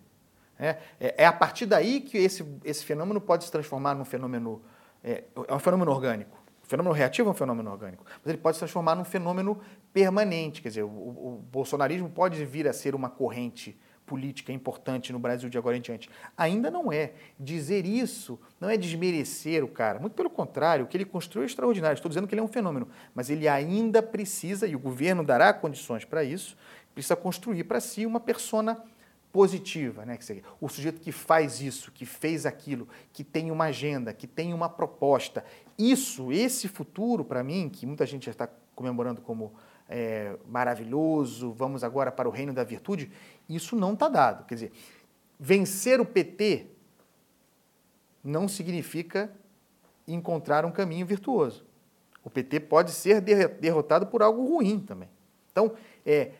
É, é, é, a partir daí que esse, esse fenômeno pode se transformar num fenômeno. É, é um fenômeno orgânico. O fenômeno reativo é um fenômeno orgânico, mas ele pode se transformar num fenômeno permanente. Quer dizer, o, o bolsonarismo pode vir a ser uma corrente política importante no Brasil de agora em diante. Ainda não é. Dizer isso não é desmerecer o cara. Muito pelo contrário, o que ele construiu é extraordinário. Estou dizendo que ele é um fenômeno. Mas ele ainda precisa, e o governo dará condições para isso, precisa construir para si uma persona positiva, né? o sujeito que faz isso, que fez aquilo, que tem uma agenda, que tem uma proposta. Isso, esse futuro, para mim, que muita gente já está comemorando como é, maravilhoso, vamos agora para o reino da virtude, isso não está dado. Quer dizer, vencer o PT não significa encontrar um caminho virtuoso. O PT pode ser derrotado por algo ruim também. Então, é,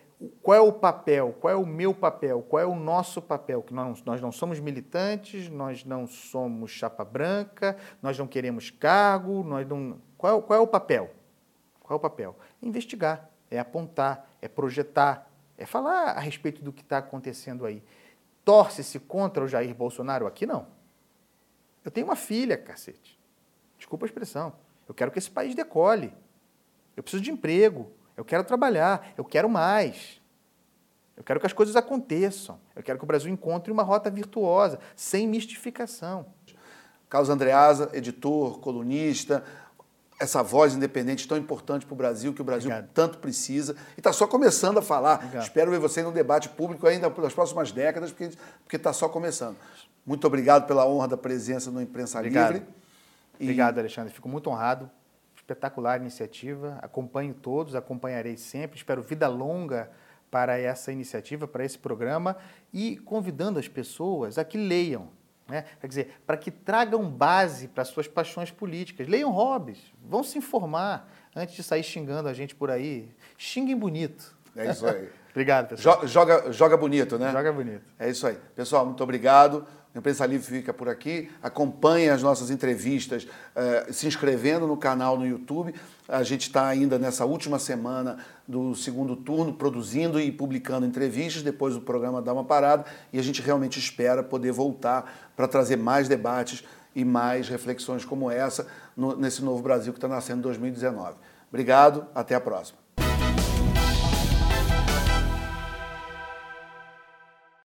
qual é o papel, qual é o meu papel, qual é o nosso papel, que nós, nós não somos militantes, nós não somos chapa branca, nós não queremos cargo, nós não... Qual, qual é o papel? Qual é o papel? É investigar, é apontar, é projetar, é falar a respeito do que está acontecendo aí. Torce-se contra o Jair Bolsonaro? Aqui não. Eu tenho uma filha, cacete. Desculpa a expressão. Eu quero que esse país decole. Eu preciso de emprego. Eu quero trabalhar, eu quero mais. Eu quero que as coisas aconteçam. Eu quero que o Brasil encontre uma rota virtuosa, sem mistificação. Carlos Andreasa, editor, colunista, essa voz independente tão importante para o Brasil, que o Brasil Obrigado. tanto precisa. E está só começando a falar. Obrigado. Espero ver você no debate público ainda nas próximas décadas, porque está só começando. Muito obrigado pela honra da presença no Imprensa obrigado. Livre. E... Obrigado, Alexandre. Fico muito honrado espetacular iniciativa. Acompanho todos, acompanharei sempre. Espero vida longa para essa iniciativa, para esse programa e convidando as pessoas a que leiam. Né? Quer dizer, para que tragam base para suas paixões políticas. Leiam hobbies, vão se informar antes de sair xingando a gente por aí. Xinguem bonito. É isso aí. obrigado, pessoal. Joga, joga bonito, né? Joga bonito. É isso aí. Pessoal, muito obrigado. A Imprensa Livre fica por aqui. Acompanhe as nossas entrevistas eh, se inscrevendo no canal no YouTube. A gente está ainda nessa última semana do segundo turno, produzindo e publicando entrevistas. Depois o programa dá uma parada e a gente realmente espera poder voltar para trazer mais debates e mais reflexões como essa nesse novo Brasil que está nascendo em 2019. Obrigado, até a próxima.